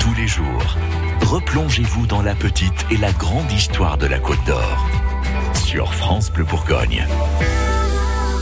Tous les jours, replongez-vous dans la petite et la grande histoire de la Côte d'Or. Sur France Bleu Bourgogne.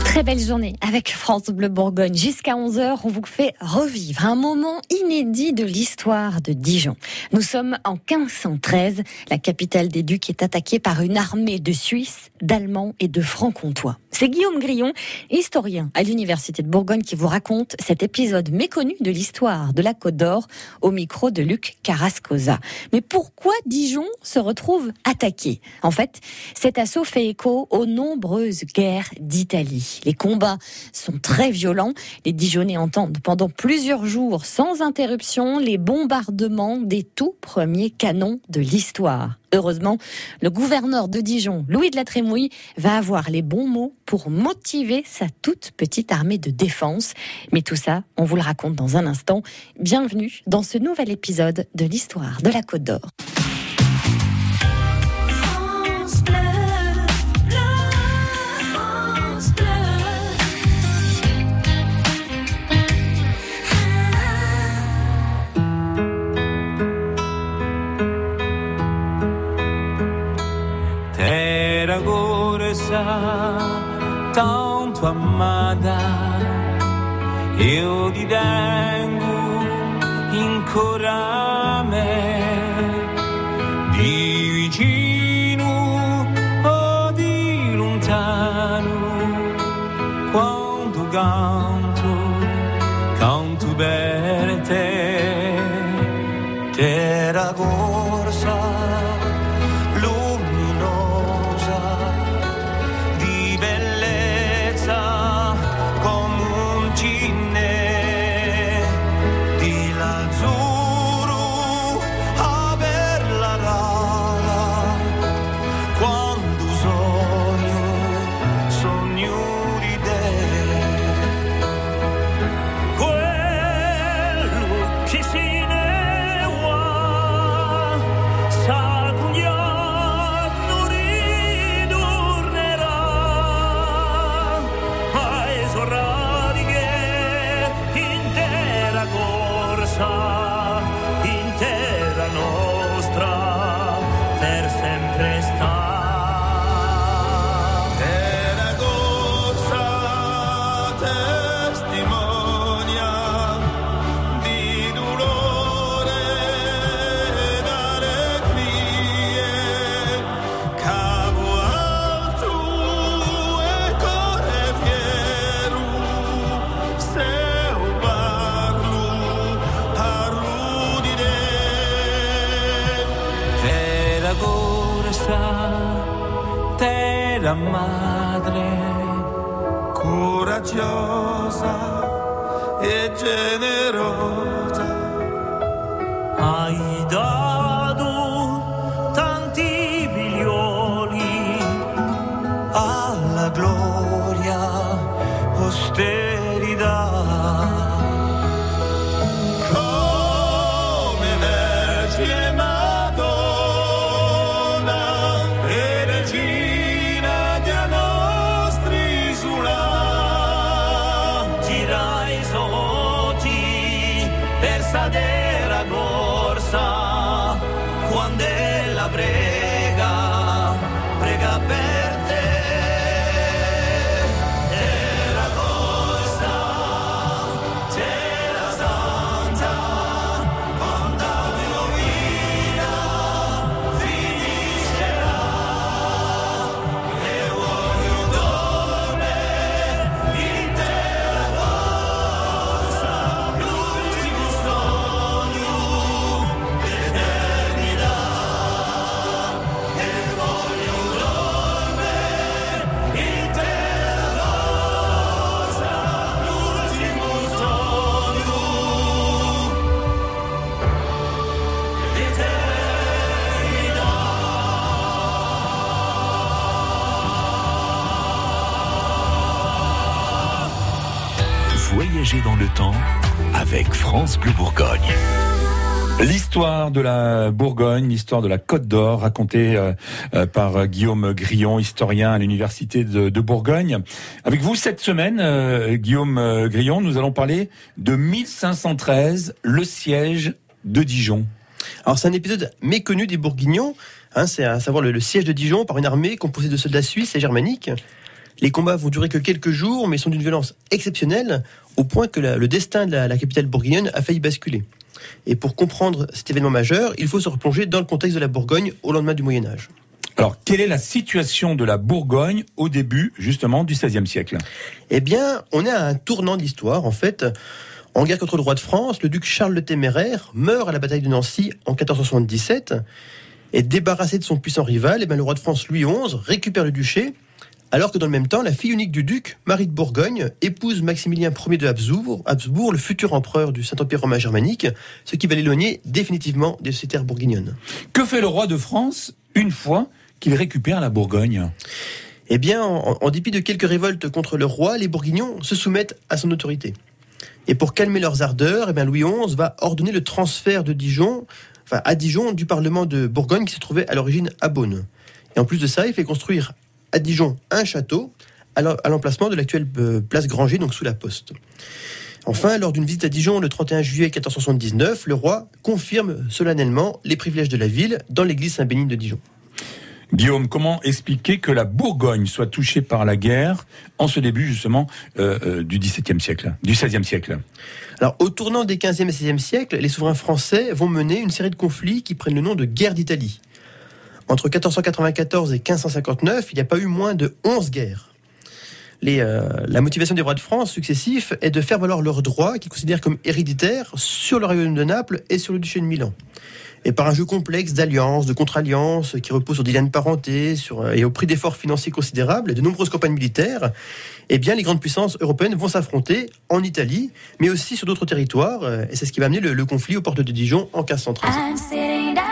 Très belle journée avec France Bleu Bourgogne. Jusqu'à 11h, on vous fait revivre un moment inédit de l'histoire de Dijon. Nous sommes en 1513. La capitale des Ducs est attaquée par une armée de Suisses, d'Allemands et de Francs-Comtois. C'est Guillaume Grillon, historien à l'Université de Bourgogne, qui vous raconte cet épisode méconnu de l'histoire de la Côte d'Or au micro de Luc Carrascosa. Mais pourquoi Dijon se retrouve attaqué? En fait, cet assaut fait écho aux nombreuses guerres d'Italie. Les combats sont très violents. Les Dijonnais entendent pendant plusieurs jours sans interruption les bombardements des tout premiers canons de l'histoire. Heureusement, le gouverneur de Dijon, Louis de la Trémouille, va avoir les bons mots pour motiver sa toute petite armée de défense. Mais tout ça, on vous le raconte dans un instant. Bienvenue dans ce nouvel épisode de l'histoire de la Côte d'Or. Io ti tengo ancora me, di vicino o di lontano, quando canto, canto per te, terra corsa. France Bourgogne. L'histoire de la Bourgogne, l'histoire de la Côte d'Or, racontée euh, euh, par Guillaume Grillon, historien à l'université de, Bourgogne. Avec vous cette semaine, euh, Guillaume Grillon, nous allons parler de 1513, le siège de Dijon. Alors c'est un épisode méconnu des Bourguignons, hein, c'est à savoir le, siège de Dijon par une armée composée de soldats suisses et germaniques. Les combats vont durer que quelques jours, mais sont d'une violence exceptionnelle, au point que la, le destin de la, la capitale bourguignonne a failli basculer. Et pour comprendre cet événement majeur, il faut se replonger dans le contexte de la Bourgogne au lendemain du Moyen Âge. Alors, quelle est la situation de la Bourgogne au début, justement, du XVIe siècle? Eh bien, on est à un tournant de l'histoire, en fait. En guerre contre le roi de France, le duc Charles le Téméraire meurt à la bataille de Nancy en 1477. Et débarrassé de son puissant rival, eh bien, le roi de France Louis XI récupère le duché alors que dans le même temps, la fille unique du duc, Marie de Bourgogne, épouse Maximilien Ier de Habsbourg, Habsbourg, le futur empereur du Saint-Empire romain germanique, ce qui va l'éloigner définitivement de ses terres bourguignonnes. Que fait le roi de France une fois qu'il récupère la Bourgogne? Eh bien, en, en, dépit de quelques révoltes contre le roi, les Bourguignons se soumettent à son autorité. Et pour calmer leurs ardeurs, eh bien, Louis XI va ordonner le transfert de Dijon, enfin à Dijon, du Parlement de Bourgogne qui se trouvait à l'origine à Beaune. Et en plus de ça, il fait construire à Dijon un château à l'emplacement de l'actuelle euh, place Granger, donc sous la poste. Enfin, lors d'une visite à Dijon le 31 juillet 1479, le roi confirme solennellement les privilèges de la ville dans l'église Saint-Bénigne de Dijon. Guillaume, comment expliquer que la Bourgogne soit touchée par la guerre en ce début justement euh, euh, du XVIIe siècle, du XVIe siècle? Alors, au tournant des XVe et XVIe siècles, les souverains français vont mener une série de conflits qui prennent le nom de guerre d'Italie. Entre 1494 et 1559, il n'y a pas eu moins de 11 guerres. Euh, la motivation des rois de France successifs est de faire valoir leurs droits qu'ils considèrent comme héréditaires sur le royaume de Naples et sur le duché de Milan. Et par un jeu complexe d'alliances, de contre-alliances, qui repose sur des liens de parenté sur, et au prix d'efforts financiers considérables et de nombreuses campagnes militaires, eh bien, les grandes puissances européennes vont s'affronter en Italie, mais aussi sur d'autres territoires. Et c'est ce qui va amener le, le conflit aux portes de Dijon en 1513.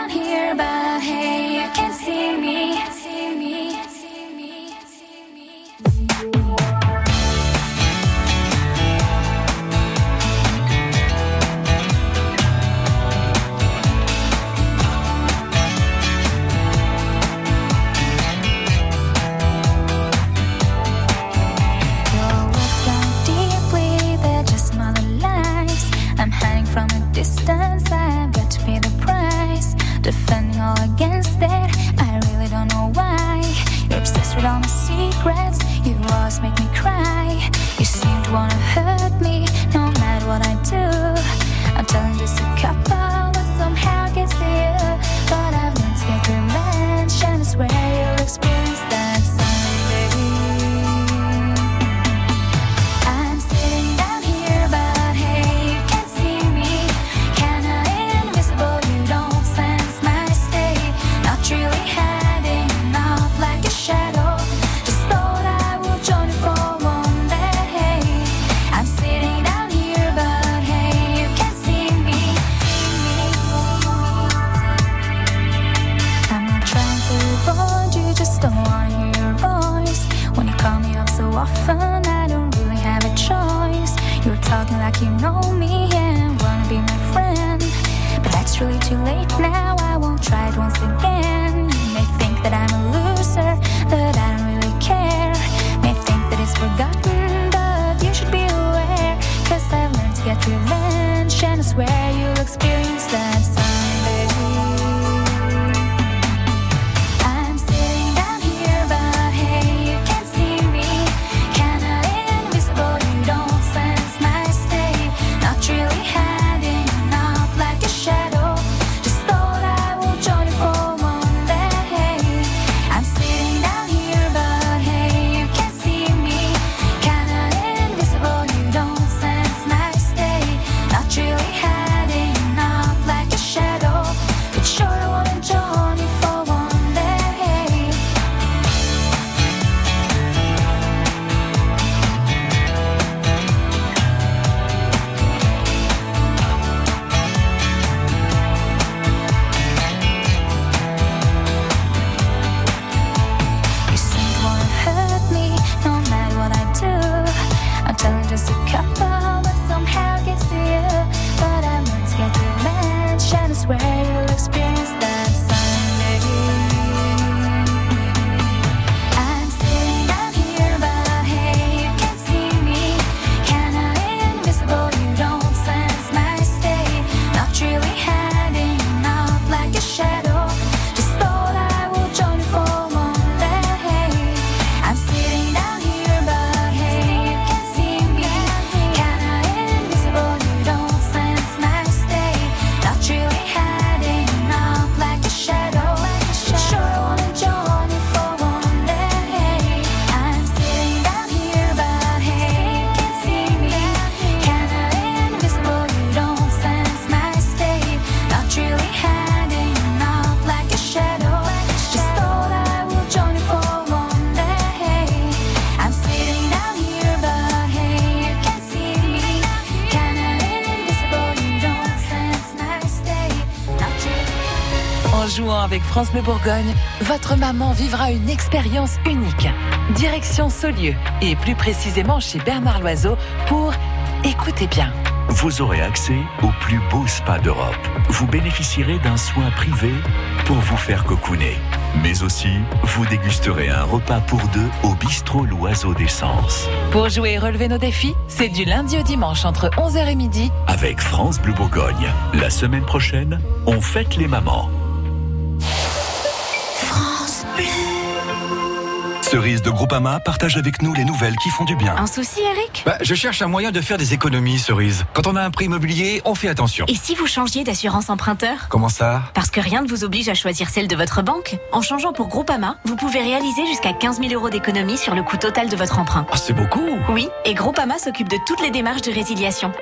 Avec France Bleu Bourgogne, votre maman vivra une expérience unique. Direction Saulieu et plus précisément chez Bernard Loiseau pour, écoutez bien, Vous aurez accès au plus beau spa d'Europe. Vous bénéficierez d'un soin privé pour vous faire cocooner. Mais aussi, vous dégusterez un repas pour deux au bistrot L'Oiseau d'Essence. Pour jouer et relever nos défis, c'est du lundi au dimanche entre 11h et midi. Avec France Bleu Bourgogne. La semaine prochaine, on fête les mamans. Cerise de Groupama partage avec nous les nouvelles qui font du bien. Un souci, Eric? Bah, je cherche un moyen de faire des économies, Cerise. Quand on a un prêt immobilier, on fait attention. Et si vous changiez d'assurance emprunteur? Comment ça? Parce que rien ne vous oblige à choisir celle de votre banque. En changeant pour Groupama, vous pouvez réaliser jusqu'à 15 000 euros d'économie sur le coût total de votre emprunt. Ah, c'est beaucoup Oui, et Groupama s'occupe de toutes les démarches de résiliation.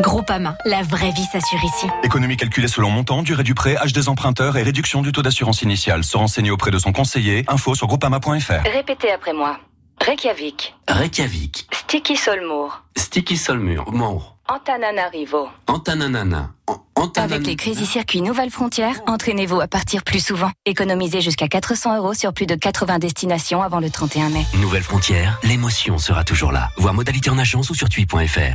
Groupama, la vraie vie s'assure ici. Économie calculée selon montant, durée du prêt, âge des emprunteurs et réduction du taux d'assurance initiale. Se renseigner auprès de son conseiller. Info sur groupama.fr. Répétez après moi. Reykjavik, Reykjavik, Sticky Solmour, Sticky Solmur, Mort, Antananarivo. Antananana, An- Antanan- Avec les Crazy Circuits Nouvelles Frontières, entraînez-vous à partir plus souvent. Économisez jusqu'à 400 euros sur plus de 80 destinations avant le 31 mai. Nouvelle frontière, l'émotion sera toujours là. Voir modalité en agence ou sur tui.fr.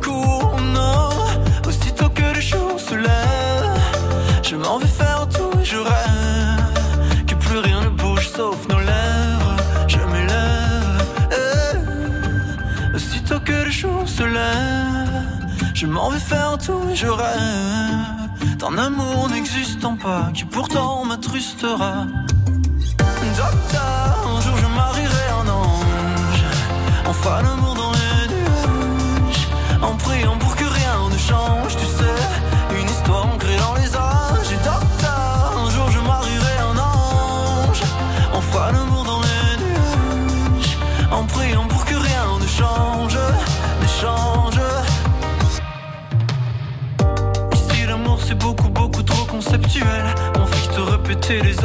je m'en vais faire tout je rêve. D'un amour n'existant pas, qui pourtant m'attrustera. Docteur, un jour je marierai un ange. Fera l'amour dans les nuages. En priant pour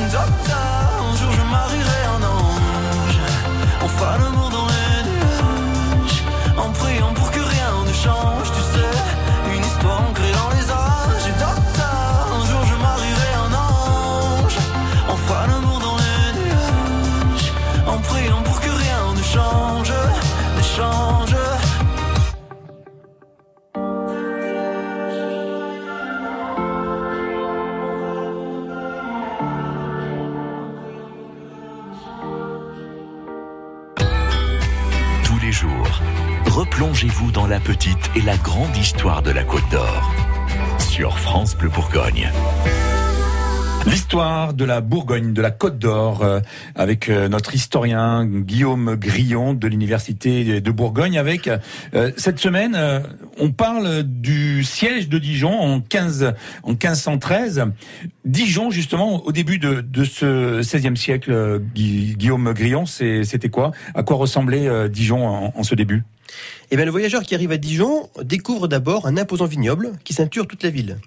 Un jour je marierai un ange. On fera l'amour dans les nuages. En priant pour que rien ne change, replongez-vous dans la petite et la grande histoire de la Côte d'Or. Sur France Bleu Bourgogne. L'histoire de la Bourgogne, de la Côte d'Or, euh, avec euh, notre historien Guillaume Grillon de l'Université de Bourgogne. Avec euh, cette semaine, on parle du siège de Dijon en 15 en 1513. Dijon, justement, au début de, ce 16e siècle, Gui- Guillaume Grillon, c'était quoi? À quoi ressemblait Dijon en ce début? Eh bien, le voyageur qui arrive à Dijon découvre d'abord un imposant vignoble qui ceinture toute la ville.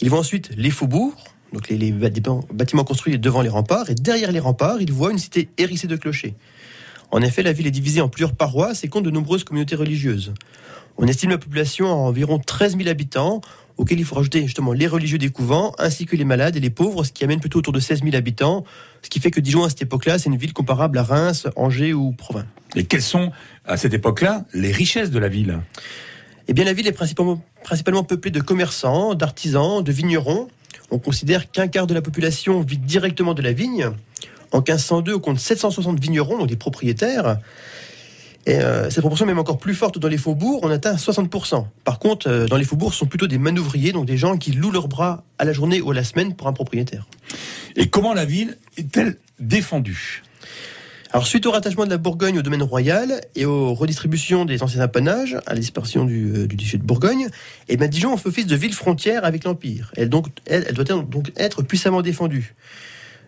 Il voit ensuite les faubourgs, donc les, bâtiments, construits devant les remparts, et derrière les remparts, il voit une cité hérissée de clochers. En effet, la ville est divisée en plusieurs paroisses et compte de nombreuses communautés religieuses. On estime la population à environ 13 000 habitants, auxquels il faut rajouter justement les religieux des couvents, ainsi que les malades et les pauvres, ce qui amène plutôt autour de 16 000 habitants, ce qui fait que Dijon à cette époque-là, c'est une ville comparable à Reims, Angers ou Provins. Et quelles sont, à cette époque-là, les richesses de la ville Eh bien, la ville est principalement, principalement peuplée de commerçants, d'artisans, de vignerons. On considère qu'un quart de la population vit directement de la vigne. En 1502, on compte 760 vignerons, donc des propriétaires. Et euh, cette proportion est même encore plus forte dans les faubourgs, on atteint 60%. Par contre, euh, dans les faubourgs, ce sont plutôt des manouvriers, donc des gens qui louent leurs bras à la journée ou à la semaine pour un propriétaire. Et comment la ville est-elle défendue? Alors, suite au rattachement de la Bourgogne au domaine royal et aux redistributions des anciens apanages, à la dispersion du, euh, du duché de Bourgogne, et ben Dijon fait office de ville frontière avec l'Empire. Elle, doit donc être puissamment défendue.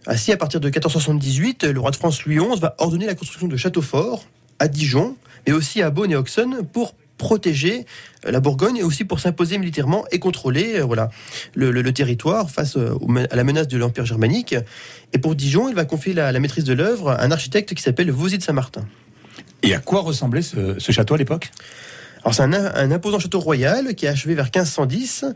Ainsi, à partir de 1478, le roi de France Louis XI va ordonner la construction de châteaux forts à Dijon, mais aussi à Beaune et Auxonne pour protéger la Bourgogne et aussi pour s'imposer militairement et contrôler euh, voilà, le, le- le territoire face euh, au à la menace de l'Empire germanique. Et pour Dijon, il va confier la, la maîtrise de l'œuvre à un architecte qui s'appelle Vosy de Saint-Martin. Et à quoi ressemblait ce, ce château à l'époque? Alors c'est un, un imposant château royal qui est achevé vers 1510.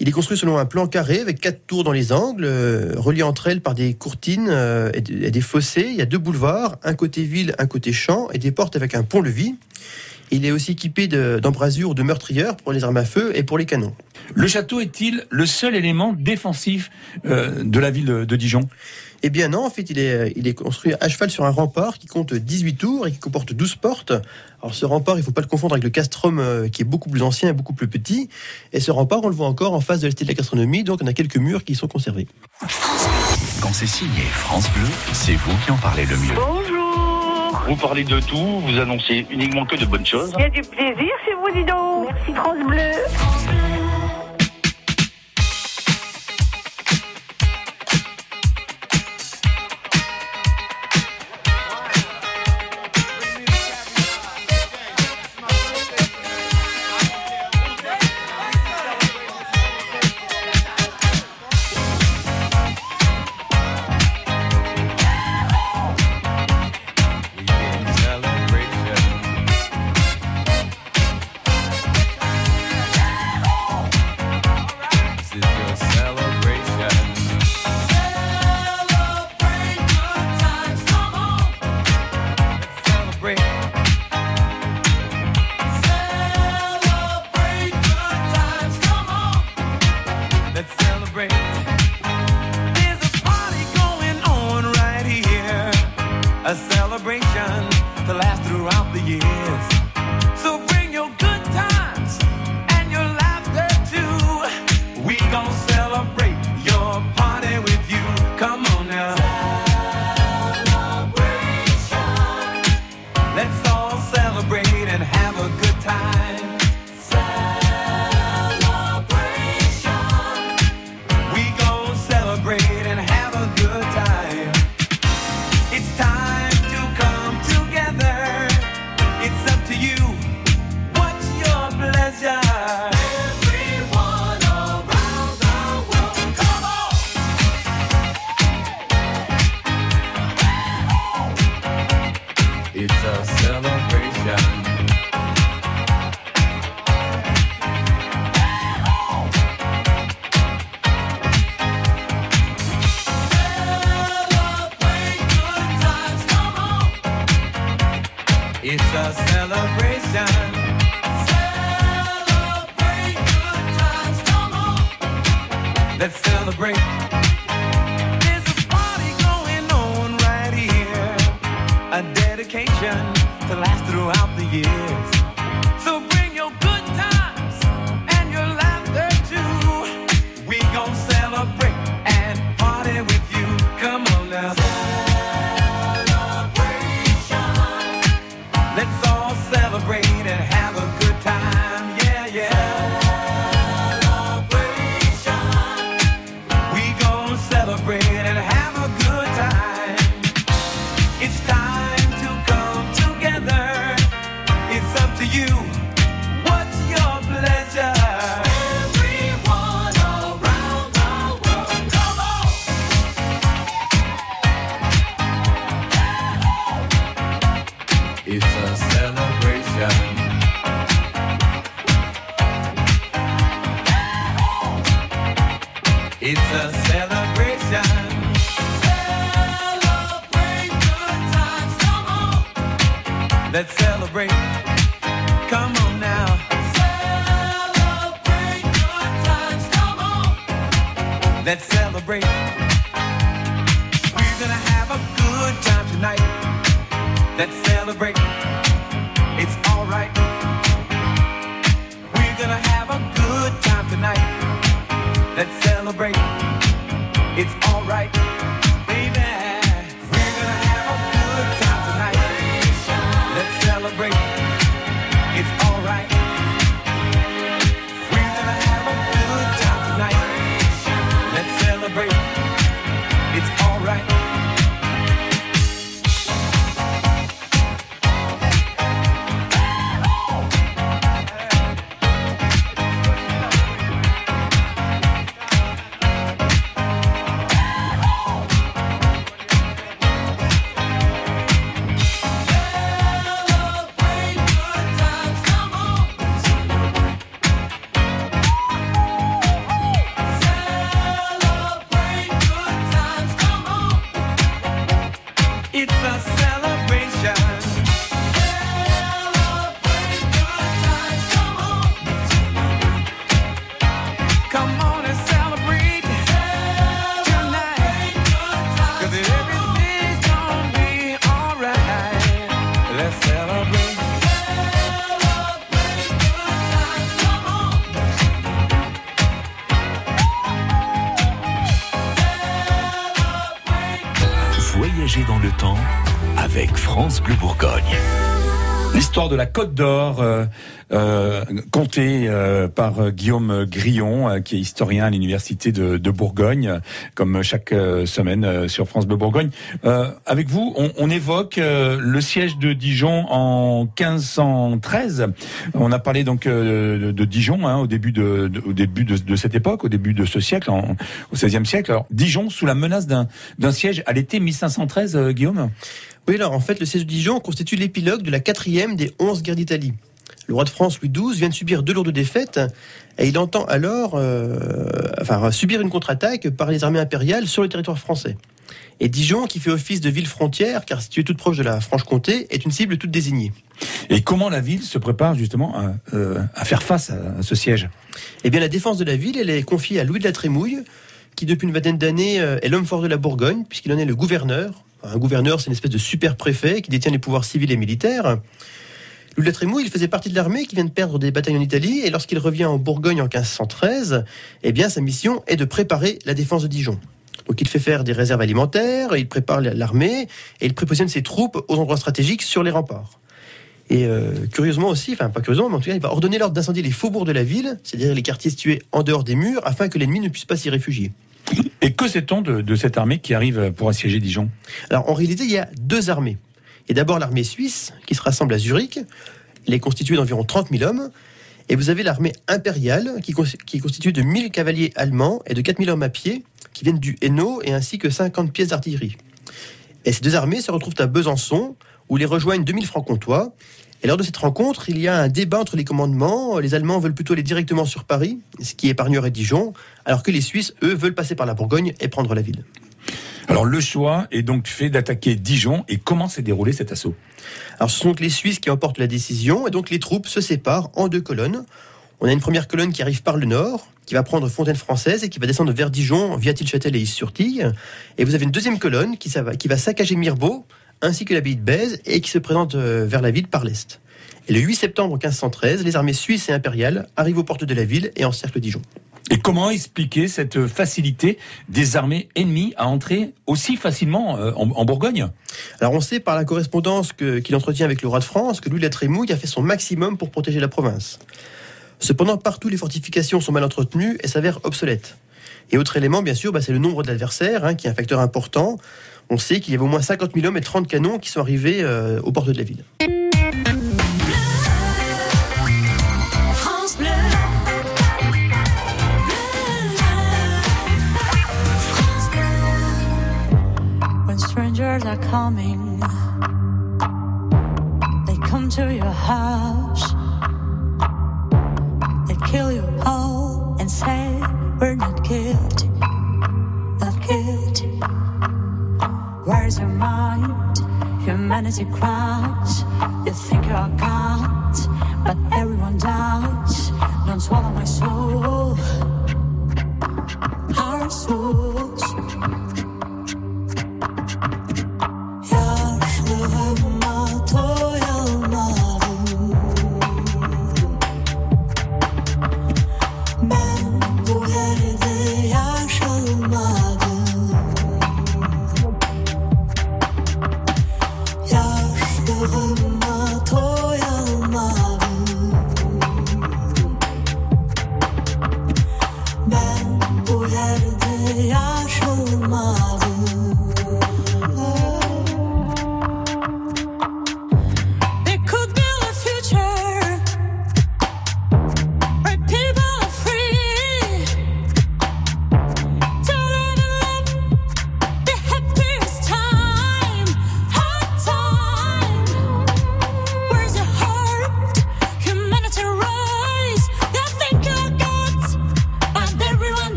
Il est construit selon un plan carré avec quatre tours dans les angles, euh, reliées entre elles par des courtines euh, et des fossés. Il y a deux boulevards, un côté ville, un côté champ, et des portes avec un pont-levis. Il est aussi équipé de- d'embrasures de meurtrières pour les armes à feu et pour les canons. Le château est-il le seul élément défensif euh, de la ville de, de Dijon? Eh bien non, en fait, il est, il est construit à cheval sur un rempart qui compte 18 tours et qui comporte 12 portes. Alors ce rempart, il ne faut pas le confondre avec le castrum euh, qui est beaucoup plus ancien et beaucoup plus petit. Et ce rempart, on le voit encore en face de la cité de la gastronomie, donc on a quelques murs qui sont conservés. Quand c'est signé France Bleu, c'est vous qui en parlez le mieux. Vous parlez de tout, vous annoncez uniquement que de bonnes choses. Il y a du plaisir chez vous, dis donc. Merci France Bleu. A celebration. Celebrate good times, come on. Let's celebrate. There's a party going on right here. A dedication to last throughout the years. It's alright. Côte d'Or, euh, contée euh, par euh, Guillaume Grillon, euh, qui est historien à l'université de, Bourgogne, comme chaque semaine sur France Bleu Bourgogne. Avec vous, on, évoque le siège de Dijon en 1513. On a parlé donc de, Dijon hein, au début de, cette époque, au début de ce siècle, en- au XVIe siècle. Alors Dijon sous la menace d'un siège à l'été 1513, euh, Guillaume? Oui, alors en fait, le siège de Dijon constitue l'épilogue de la quatrième des onze guerres d'Italie. Le roi de France Louis XII vient de subir deux lourdes défaites et il entend alors euh, enfin, subir une contre-attaque par les armées impériales sur le territoire français. Et Dijon, qui fait office de ville frontière, car située toute proche de la Franche-Comté, est une cible toute désignée. Et comment la ville se prépare justement à, euh, à faire face à, ce siège? Eh bien, la défense de la ville, elle est confiée à Louis de la Trémouille, qui depuis une vingtaine d'années euh, est l'homme fort de la Bourgogne, puisqu'il en est le gouverneur. Un gouverneur, c'est une espèce de super préfet qui détient les pouvoirs civils et militaires. La Trémouille, il faisait partie de l'armée qui vient de perdre des batailles en Italie, et lorsqu'il revient en Bourgogne en 1513, eh bien, sa mission est de préparer la défense de Dijon. Donc il fait faire des réserves alimentaires, il prépare l'armée, et il prépositionne ses troupes aux endroits stratégiques sur les remparts. Et euh, curieusement aussi, enfin pas curieusement, mais en tout cas, il va ordonner l'ordre d'incendier les faubourgs de la ville, c'est-à-dire les quartiers situés en dehors des murs, afin que l'ennemi ne puisse pas s'y réfugier. Et que sait-on de, de cette armée qui arrive pour assiéger Dijon? Alors en réalité, il y a deux armées. Et d'abord l'armée suisse, qui se rassemble à Zurich. Elle est constituée d'environ 30 000 hommes. Et vous avez l'armée impériale, qui, qui est constituée de 1000 cavaliers allemands et de 4000 hommes à pied, qui viennent du Hainaut, et ainsi que 50 pièces d'artillerie. Et ces deux armées se retrouvent à Besançon, où les rejoignent 2000 francs-comtois. Et lors de cette rencontre, il y a un débat entre les commandements. Les Allemands veulent plutôt aller directement sur Paris, ce qui épargnerait Dijon, alors que les Suisses, eux, veulent passer par la Bourgogne et prendre la ville. Alors le choix est donc fait d'attaquer Dijon. Et comment s'est déroulé cet assaut? Alors ce sont les Suisses qui emportent la décision et donc les troupes se séparent en deux colonnes. On a une première colonne qui arrive par le nord, qui va prendre Fontaine-Française et qui va descendre vers Dijon via Tilchâtel et Is-sur-Tille. Et vous avez une deuxième colonne qui, ça va, qui va saccager Mirbeau ainsi que l'abbaye de Bèze, et qui se présente euh, vers la ville par l'est. Et le 8 septembre 1513, les armées suisses et impériales arrivent aux portes de la ville et encerclent Dijon. Et comment expliquer cette facilité des armées ennemies à entrer aussi facilement euh, en, Bourgogne? Alors on sait par la correspondance qu'il entretient avec le roi de France que Louis de la Trémouille a fait son maximum pour protéger la province. Cependant, partout les fortifications sont mal entretenues et s'avèrent obsolètes. Et autre élément, bien sûr, bah, c'est le nombre de l'adversaire, hein, qui est un facteur important. On sait qu'il y avait au moins 50 000 hommes et 30 canons qui sont arrivés euh, aux portes de la ville. Are coming, they come to your house. They kill you all and say, We're not guilty, not guilty. Where's your mind? Humanity cries. You think you're God, but everyone dies. Don't swallow my soul. Our souls.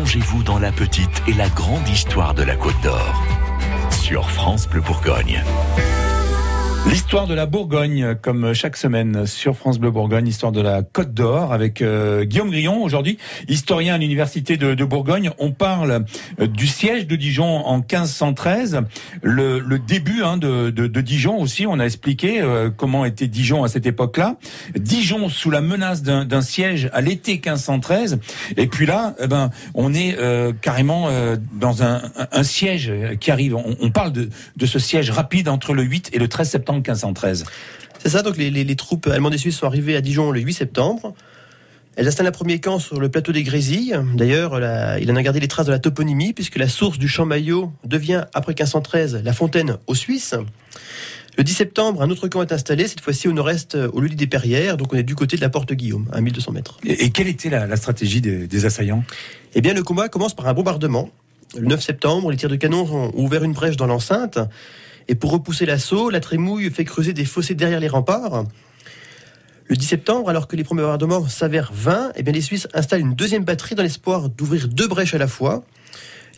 Replongez-vous dans la petite et la grande histoire de la Côte d'Or. Sur France Bleu Bourgogne. L'histoire de la Bourgogne, comme chaque semaine sur France Bleu Bourgogne, histoire de la Côte d'Or avec euh, Guillaume Grillon aujourd'hui, historien à l'université de, Bourgogne. On parle euh, du siège de Dijon en 1513, le, le début hein, de, de, de Dijon aussi. On a expliqué euh, comment était Dijon à cette époque-là. Dijon sous la menace d'un siège à l'été 1513. Et puis là, eh ben, on est euh, carrément dans un- un siège qui arrive. On, on parle de, de ce siège rapide entre le 8 et le 13 septembre 1513. C'est ça, donc les, les- les troupes allemandes et suisses sont arrivées à Dijon le 8 septembre. Elles installent un premier camp sur le plateau des Grésilles. D'ailleurs, il en a gardé les traces de la toponymie, puisque la source du champ Maillot devient, après 1513, la fontaine aux Suisses. Le 10 septembre, un autre camp est installé, cette fois-ci au nord-est, au lieu des Perrières, donc on est du côté de la porte Guillaume, à 1200 mètres. Et, et quelle était la, la stratégie des, des assaillants? Eh bien, le combat commence par un bombardement. Le 9 septembre, les tirs de canon ont ouvert une brèche dans l'enceinte. Et pour repousser l'assaut, la trémouille fait creuser des fossés derrière les remparts. Le 10 septembre, alors que les premiers bombardements s'avèrent vains, eh bien, les Suisses installent une deuxième batterie dans l'espoir d'ouvrir deux brèches à la fois.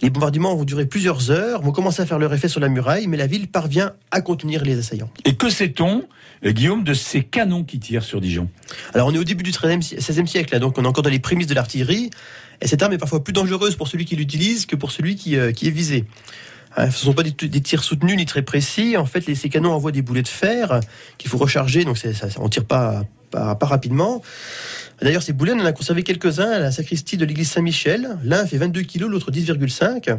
Les bombardements vont durer plusieurs heures, vont commencer à faire leur effet sur la muraille, mais la ville parvient à contenir les assaillants. Et que sait-on, euh, Guillaume, de ces canons qui tirent sur Dijon? Alors on est au début du 13e, si- 16e siècle, là, donc on est encore dans les prémices de l'artillerie, et cette arme est parfois plus dangereuse pour celui qui l'utilise que pour celui qui, euh, qui est visé. Hein, Ce ne sont pas des, tirs soutenus ni très précis. En fait, les, ces canons envoient des boulets de fer qu'il faut recharger, donc ça, on tire pas, pas, pas rapidement. D'ailleurs, ces boulets, on en a conservé quelques-uns à la sacristie de l'église Saint-Michel. L'un fait 22 kg, l'autre 10,5.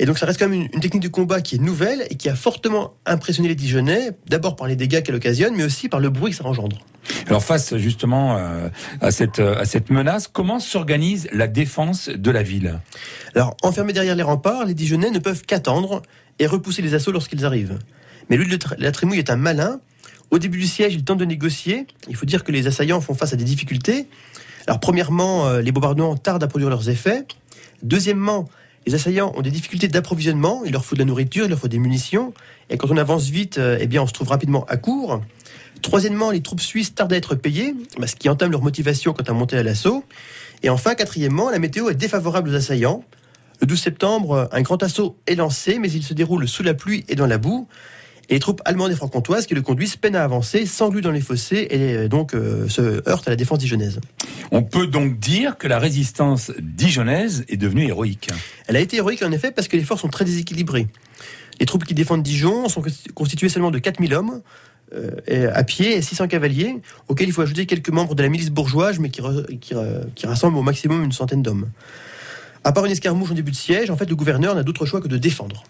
Et donc, ça reste quand même une, une technique de combat qui est nouvelle et qui a fortement impressionné les Dijonnais, d'abord par les dégâts qu'elle occasionne, mais aussi par le bruit que ça engendre. Alors face justement euh, à cette euh, à cette menace, comment s'organise la défense de la ville? Alors, enfermés derrière les remparts, les Dijonnais ne peuvent qu'attendre et repousser les assauts lorsqu'ils arrivent. Mais Tr- la Trémouille est un malin. Au début du siège, il tente de négocier. Il faut dire que les assaillants font face à des difficultés. Alors, premièrement, euh, les bombardements tardent à produire leurs effets. Deuxièmement, les assaillants ont des difficultés d'approvisionnement. Il leur faut de la nourriture, il leur faut des munitions. Et quand on avance vite, euh, eh on se trouve rapidement à court. Troisièmement, les troupes suisses tardent à être payées, bah, ce qui entame leur motivation quant à monter à l'assaut. Et enfin, quatrièmement, la météo est défavorable aux assaillants. Le 12 septembre, un grand assaut est lancé, mais il se déroule sous la pluie et dans la boue. Et les troupes allemandes et franc-comtoises qui le conduisent peinent à avancer, s'engluent dans les fossés et euh, donc euh, se heurtent à la défense dijonnaise. On peut donc dire que la résistance dijonnaise est devenue héroïque. Elle a été héroïque en effet parce que les forces sont très déséquilibrées. Les troupes qui défendent Dijon sont constituées seulement de 4000 hommes euh, à pied et 600 cavaliers, auxquels il faut ajouter quelques membres de la milice bourgeoise, mais qui, re- qui, qui rassemblent au maximum une centaine d'hommes. À part une escarmouche en début de siège, en fait, le gouverneur n'a d'autre choix que de défendre.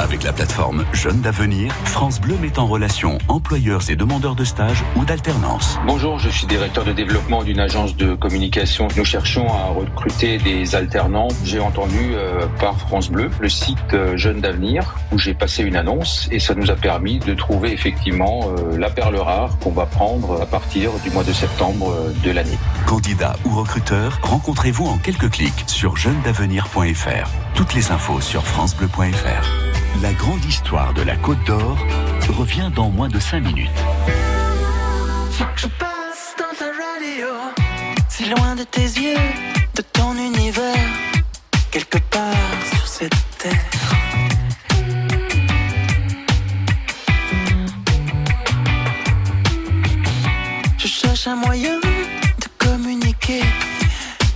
Avec la plateforme Jeunes d'Avenir, France Bleu met en relation employeurs et demandeurs de stage ou d'alternance. Bonjour, je suis directeur de développement d'une agence de communication. Nous cherchons à recruter des alternants. J'ai entendu euh, par France Bleu le site euh, Jeunes d'Avenir où j'ai passé une annonce et ça nous a permis de trouver effectivement euh, la perle rare qu'on va prendre à partir du mois de septembre euh, de l'année. Candidats ou recruteurs, rencontrez-vous en quelques clics sur jeunesdavenir.fr. Toutes les infos sur francebleu.fr. La grande histoire de la Côte d'Or revient dans moins de 5 minutes. Faut que je passe dans ta radio, si loin de tes yeux, de ton univers, quelque part sur cette terre. Je cherche un moyen de communiquer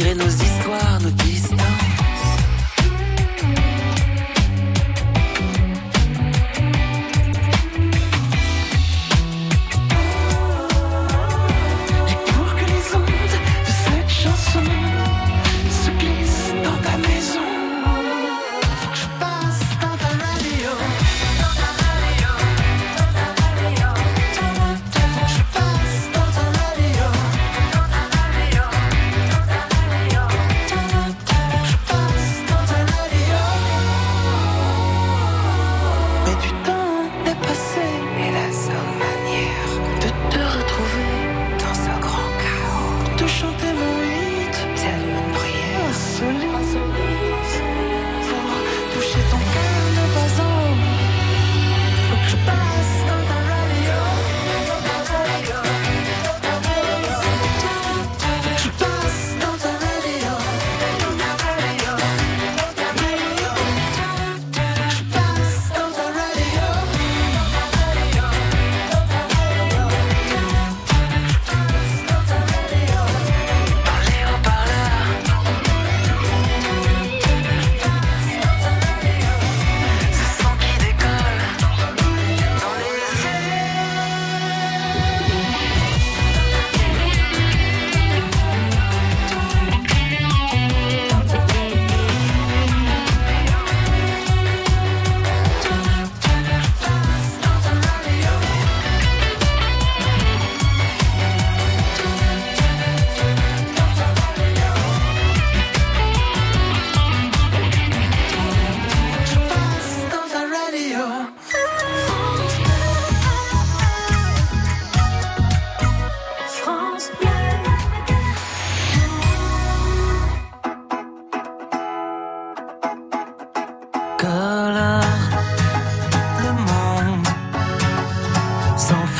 malgré nos idées.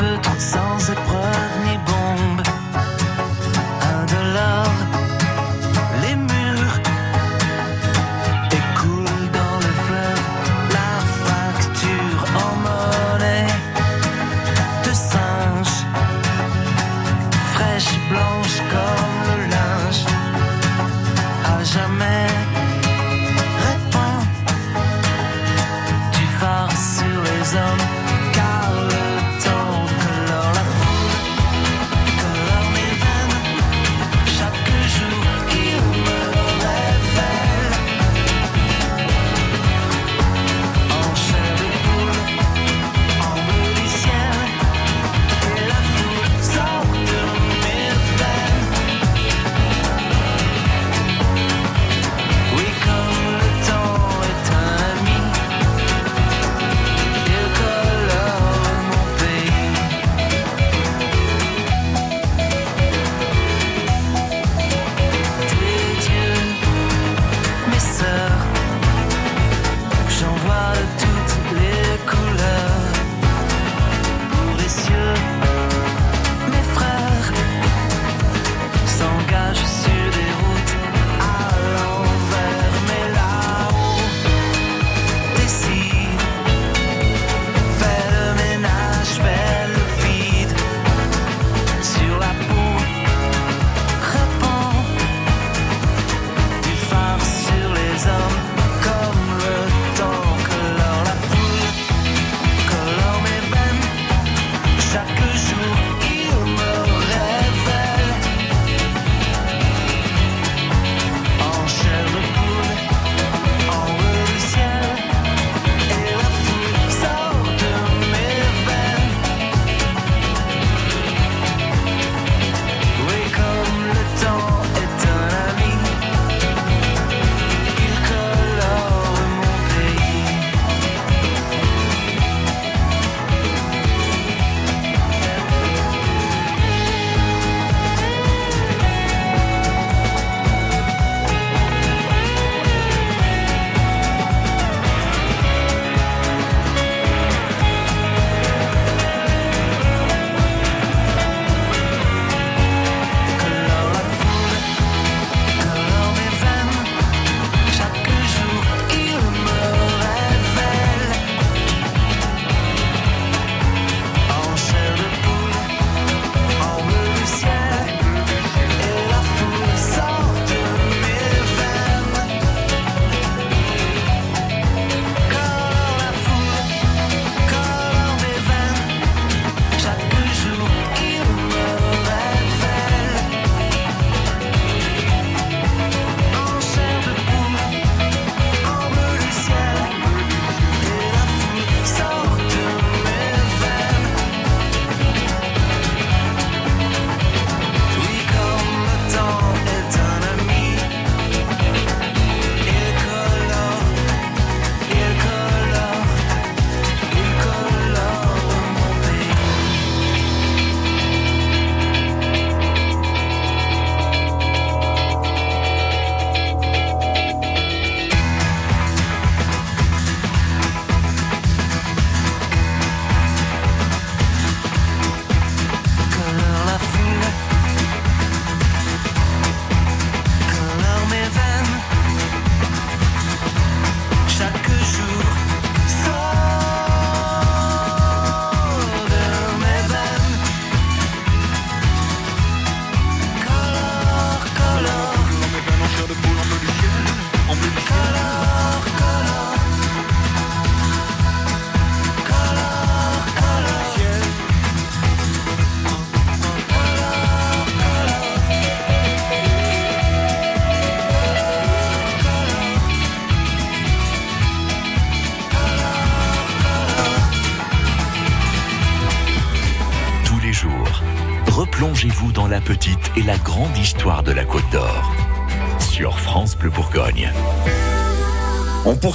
feutre sans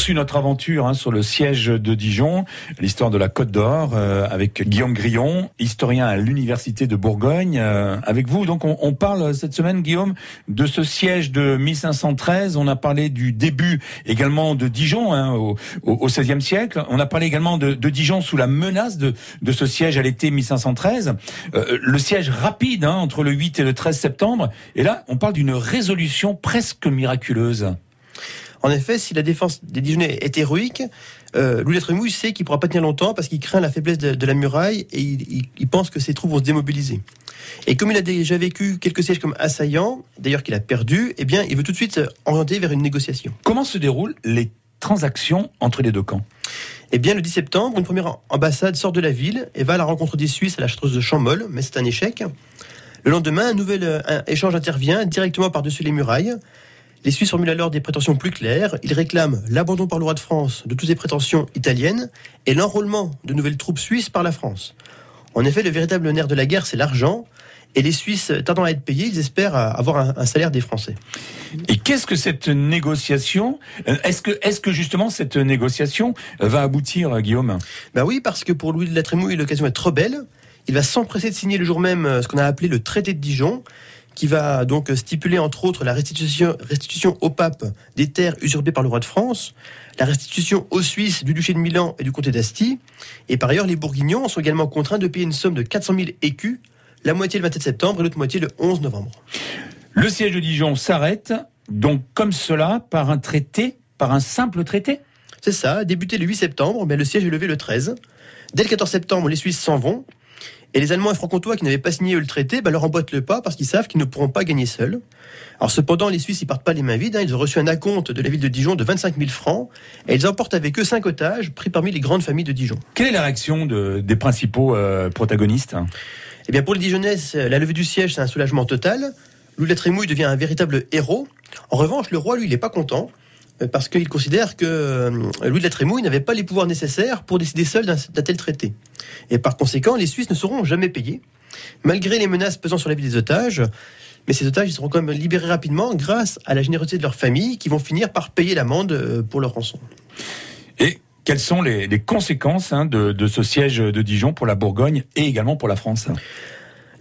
poursuit notre aventure hein, sur le siège de Dijon, l'histoire de la Côte d'Or, euh, avec Guillaume Grillon, historien à l'université de Bourgogne. Euh, avec vous, donc, on, parle cette semaine, Guillaume, de ce siège de 1513. On a parlé du début également de Dijon hein, au, au, XVIe siècle. On a parlé également de, de Dijon sous la menace de, de ce siège à l'été 1513. Euh, le siège rapide hein, entre le 8 et le 13 septembre. Et là, on parle d'une résolution presque miraculeuse. En effet, si la défense des Dijonnais est héroïque, euh, Louis Lettremouille sait qu'il ne pourra pas tenir longtemps parce qu'il craint la faiblesse de, de la muraille et il, il- il pense que ses troupes vont se démobiliser. Et comme il a déjà vécu quelques sièges comme assaillant, d'ailleurs qu'il a perdu, eh bien, il veut tout de suite orienter vers une négociation. Comment se déroulent les transactions entre les deux camps? Eh bien, le 10 septembre, une première ambassade sort de la ville et va à la rencontre des Suisses à la château de Champmol, mais c'est un échec. Le lendemain, un nouvel euh, un échange intervient directement par-dessus les murailles. Les Suisses formulent alors des prétentions plus claires. Ils réclament l'abandon par le roi de France de toutes les prétentions italiennes et l'enrôlement de nouvelles troupes suisses par la France. En effet, le véritable nerf de la guerre, c'est l'argent. Et les Suisses, tardant à être payés, ils espèrent avoir un, un salaire des Français. Et qu'est-ce que cette négociation euh, Est-ce que, est-ce que justement cette négociation euh, va aboutir, euh, Guillaume? Ben oui, parce que pour Louis de la Trémouille, l'occasion est trop belle. Il va s'empresser de signer le jour même ce qu'on a appelé le traité de Dijon, qui va donc stipuler entre autres la restitution, restitution au pape des terres usurpées par le roi de France, la restitution aux Suisses du duché de Milan et du comté d'Asti. Et par ailleurs, les Bourguignons sont également contraints de payer une somme de 400 000 écus, la moitié le 27 septembre et l'autre moitié le 11 novembre. Le siège de Dijon s'arrête, donc comme cela, par un traité, par un simple traité? C'est ça, débuté le 8 septembre, mais le siège est levé le 13. Dès le 14 septembre, les Suisses s'en vont. Et les Allemands et Franc-Comtois qui n'avaient pas signé le traité, bah, leur emboîtent le pas parce qu'ils savent qu'ils ne pourront pas gagner seuls. Alors cependant, les Suisses, ils partent pas les mains vides. hein. Ils ont reçu un acompte de la ville de Dijon de 25 000 francs. Et ils emportent avec eux cinq otages pris parmi les grandes familles de Dijon. Quelle est la réaction de- des principaux euh, protagonistes? Eh bien, pour les Dijonnais, c'est- la levée du siège, c'est un soulagement total. Louis Trémouille devient un véritable héros. En revanche, le roi, lui, il n'est pas content. Parce qu'il considère que euh, Louis de la Trémouille n'avait pas les pouvoirs nécessaires pour décider seul d'un tel traité. Et par conséquent, les Suisses ne seront jamais payés, malgré les menaces pesant sur la vie des otages. Mais ces otages ils seront quand même libérés rapidement grâce à la générosité de leur famille qui vont finir par payer l'amende euh, pour leur rançon. Et quelles sont les, les conséquences hein, de, de ce siège de Dijon pour la Bourgogne et également pour la France?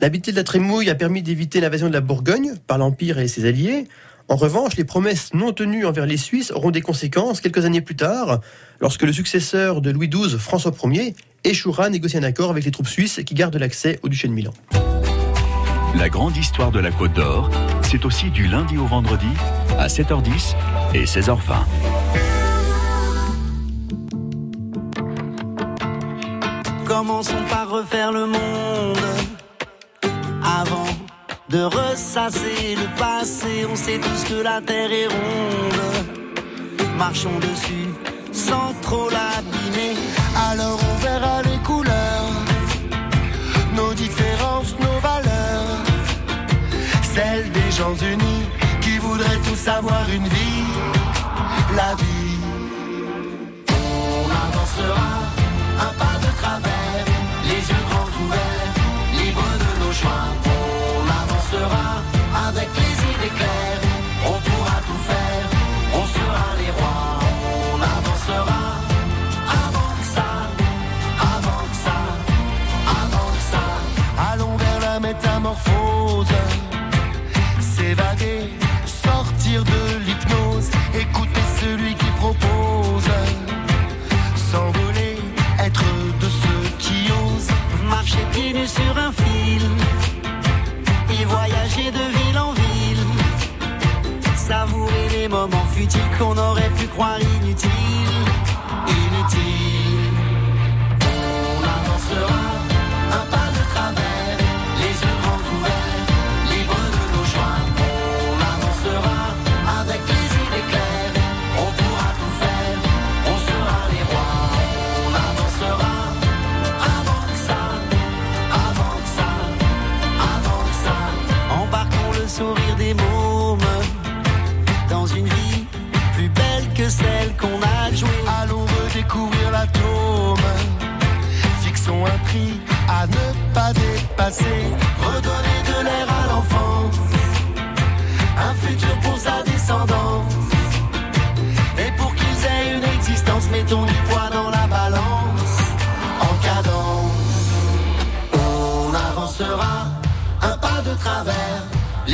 L'habitude de la Trémouille a permis d'éviter l'invasion de la Bourgogne par l'Empire et ses alliés. En revanche, les promesses non tenues envers les Suisses auront des conséquences quelques années plus tard, lorsque le successeur de Louis XII, François Ier, échouera à négocier un accord avec les troupes suisses qui gardent l'accès au duché de Milan. La grande histoire de la Côte d'Or, c'est aussi du lundi au vendredi à 7h10 et 16h20. Commençons par refaire le monde. Avant de ressasser le passé, on sait tous que la terre est ronde. Marchons dessus sans trop l'abîmer. Alors on verra les couleurs, nos différences, nos valeurs. Celles des gens unis qui voudraient tous avoir une vie, la vie. On avancera un pas de travers, les yeux grands ouverts, libres de nos choix. Futiles qu'on aurait pu croire inutiles,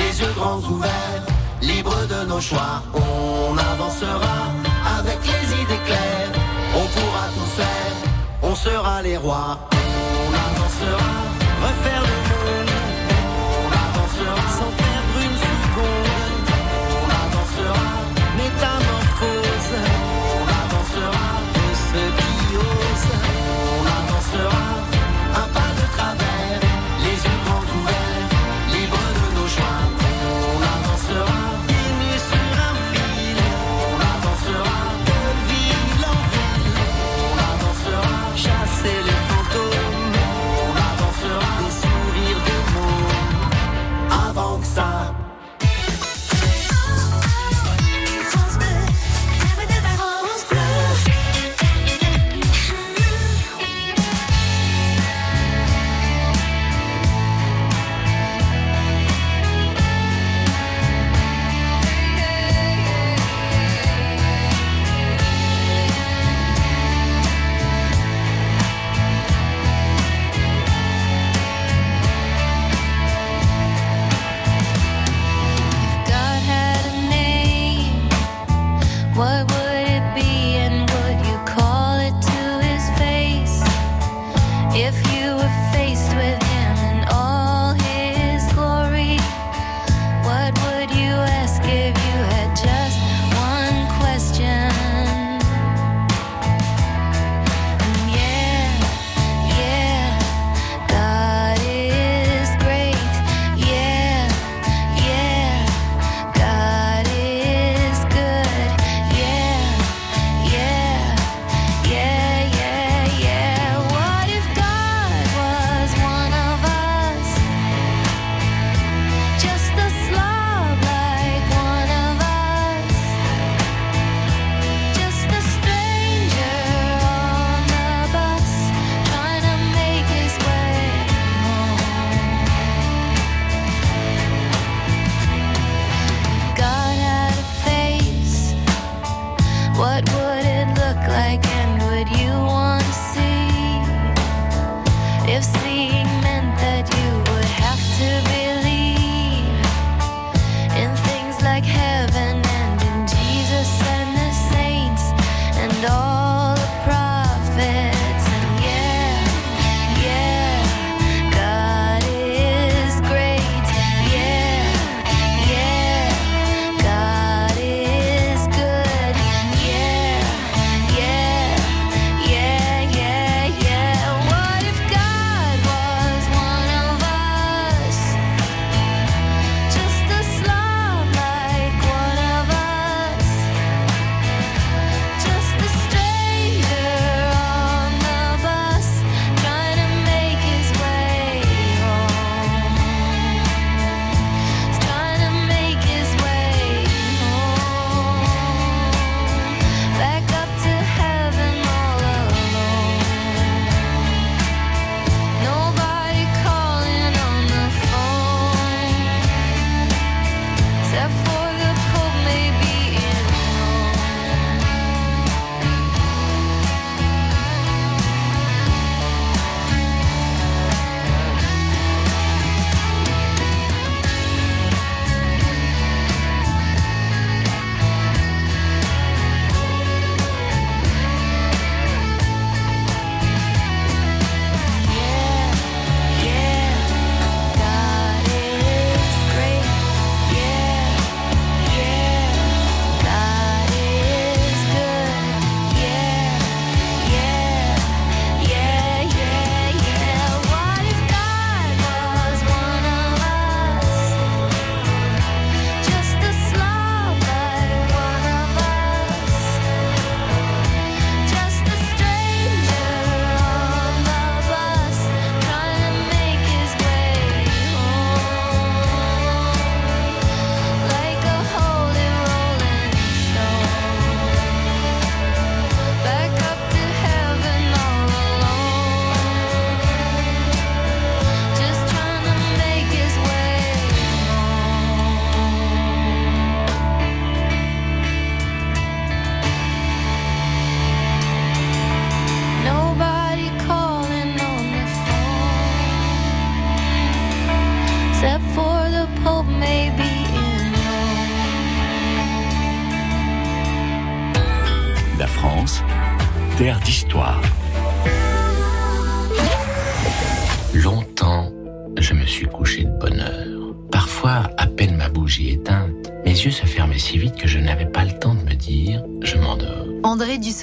les yeux grands ouverts, libres de nos choix. On avancera avec les idées claires, on pourra tout faire, on sera les rois. On avancera,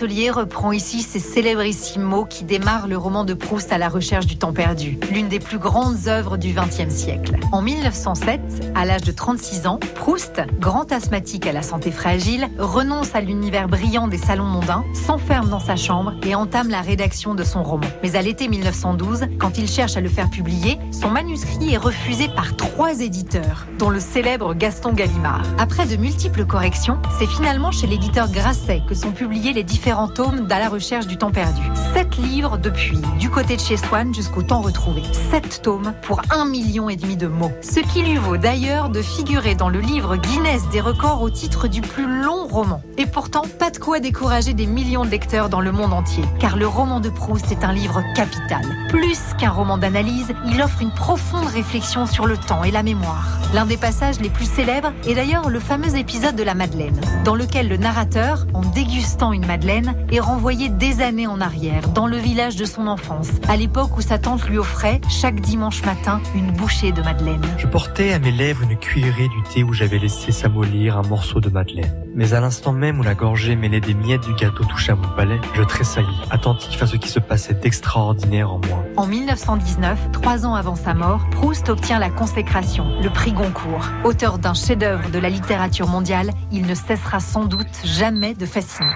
Reprend ici ces célébrissimes mots qui démarrent le roman de Proust à la recherche du temps perdu, l'une des plus grandes œuvres du XXe siècle. En 1907, à l'âge de 36 ans, Proust, grand asthmatique à la santé fragile, renonce à l'univers brillant des salons mondains, s'enferme dans sa chambre et entame la rédaction de son roman. Mais à l'été 1912, quand il cherche à le faire publier, son manuscrit est refusé par trois éditeurs, dont le célèbre Gaston Gallimard. Après de multiples corrections, c'est finalement chez l'éditeur Grasset que sont publiés les différents tomes d'À la recherche du temps perdu. Sept livres depuis, du côté de chez Swann jusqu'au temps retrouvé. Sept tomes pour un million et demi de mots. Ce qui lui vaut d'ailleurs de figurer dans le livre Guinness des records au titre du plus long roman. Et pourtant, pas de quoi décourager des millions de lecteurs dans le monde entier. Car le roman de Proust est un livre capital. Plus qu'un roman d'analyse, il offre une profonde réflexion sur le temps et la mémoire. L'un des passages les plus célèbres est d'ailleurs le fameux épisode de la Madeleine, dans lequel le narrateur, en dégustant une Madeleine, est renvoyé des années en arrière, dans le village de son enfance, à l'époque où sa tante lui offrait, chaque dimanche matin, une bouchée de Madeleine. Je portais à mes lèvres une cuillerée du thé où j'avais laissé s'amollir un morceau de madeleine. Mais à l'instant même où la gorgée mêlée des miettes du gâteau touchait à mon palais, je tressaillis, attentif à ce qui se passait d'extraordinaire en moi. En 1919, trois ans avant sa mort, Proust obtient la consécration, le prix Goncourt. Auteur d'un chef-d'œuvre de la littérature mondiale, il ne cessera sans doute jamais de fasciner.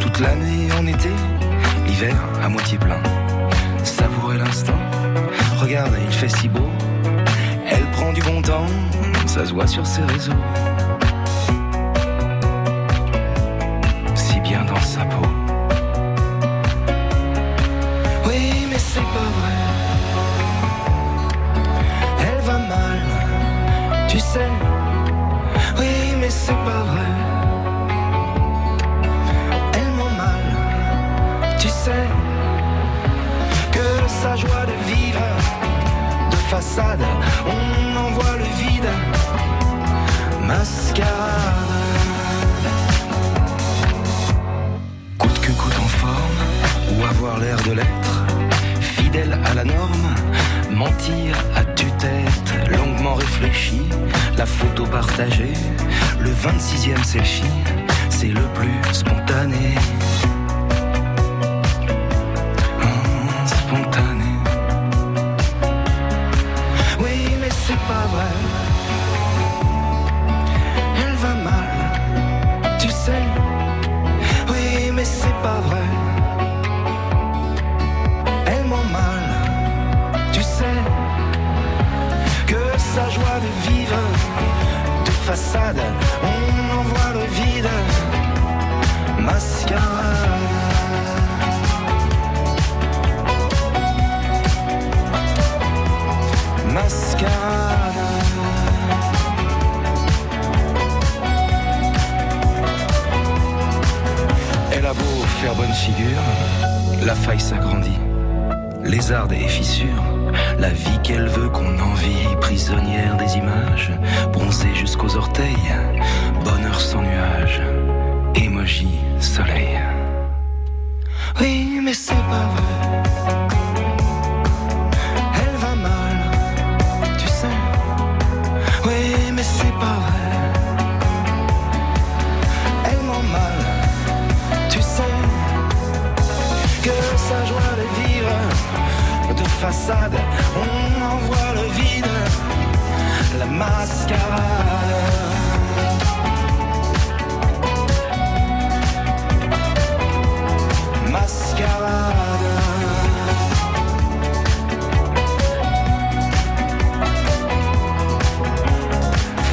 Toute l'année en été, l'hiver à moitié plein. Savourer l'instant, regarde, il fait si beau, elle prend du bon temps, ça se voit sur ses réseaux. On en voit le vide. Mascarade. Coûte que coûte en forme, ou avoir l'air de l'être. Fidèle à la norme, mentir à tue-tête, longuement réfléchi, la photo partagée, le 26e selfie, c'est le plus spontané. Elle va mal, tu sais. Oui, mais c'est pas vrai. Elle ment mal, tu sais. Que sa joie de vivre, de façade, on en voit le vide. Mascarade. Mascarade. Faire bonne figure, la faille s'agrandit. Lézarde et fissure, la vie qu'elle veut qu'on envie, prisonnière des images, bronzée jusqu'aux orteils, bonheur sans nuage, émoji, soleil. Oui, mais c'est pas vrai. De vivre, de façade, on en voit le vide, la mascarade.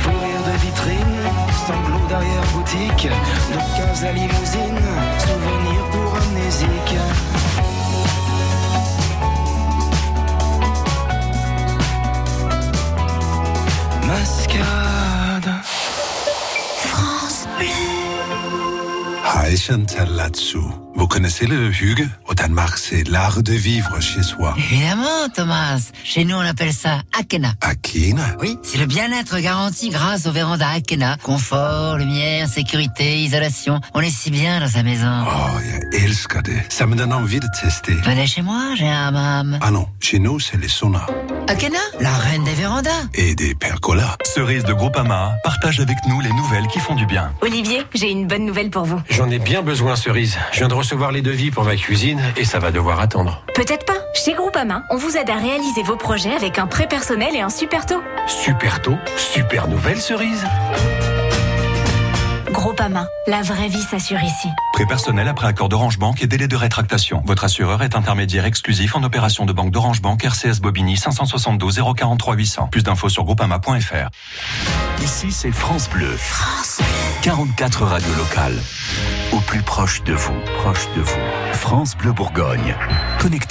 Fou rire de vitrine, sanglots d'arrière-boutique, de case à limousine, souvenirs pour amnésique. Et Chantal là-dessous. Vous connaissez le Hugue Au Danemark, c'est l'art de vivre chez soi. Évidemment, Thomas. Chez nous, on appelle ça Akena. Akena? Oui, c'est le bien-être garanti grâce au véranda Akena. Confort, lumière, sécurité, isolation. On est si bien dans sa maison. Oh, jag älskar det. Ça me donne envie de tester. Venez chez moi, j'ai un hammam. Ah non, chez nous, c'est les saunas. Akena, la reine des vérandas. Et des percolas. Cerise de Groupama partage avec nous les nouvelles qui font du bien. Olivier, j'ai une bonne nouvelle pour vous. J'en ai bien besoin, Cerise. Je viens de recevoir les devis pour ma cuisine et ça va devoir attendre. Peut-être pas. Chez Groupama, on vous aide à réaliser vos projets avec un prêt personnel et un super taux. Super tôt, super nouvelle, Cerise. Groupama, la vraie vie s'assure ici. Prêt personnel après accord d'Orange Bank et délai de rétractation. Votre assureur est intermédiaire exclusif en opération de banque d'Orange Bank RCS Bobigny 572 043 800. Plus d'infos sur groupama.fr. Ici, c'est France Bleu. France 44 radios locales. Au plus proche de vous, proche de vous. France Bleu Bourgogne. Connectez